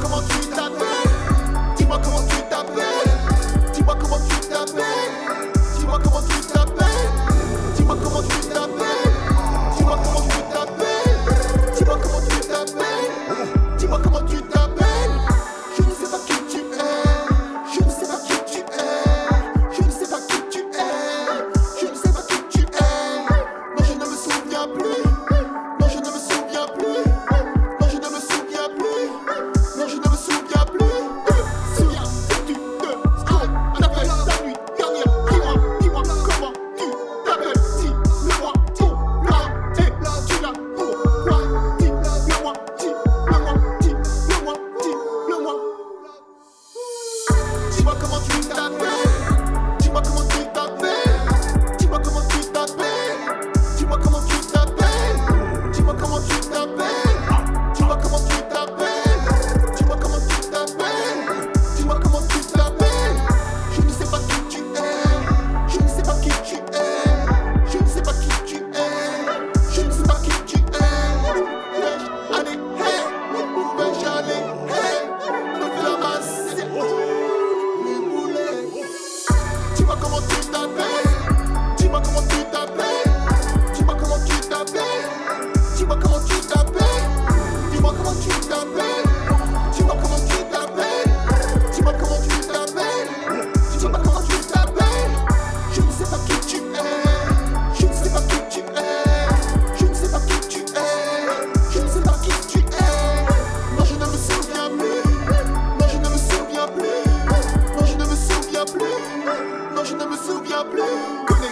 como quita a plus.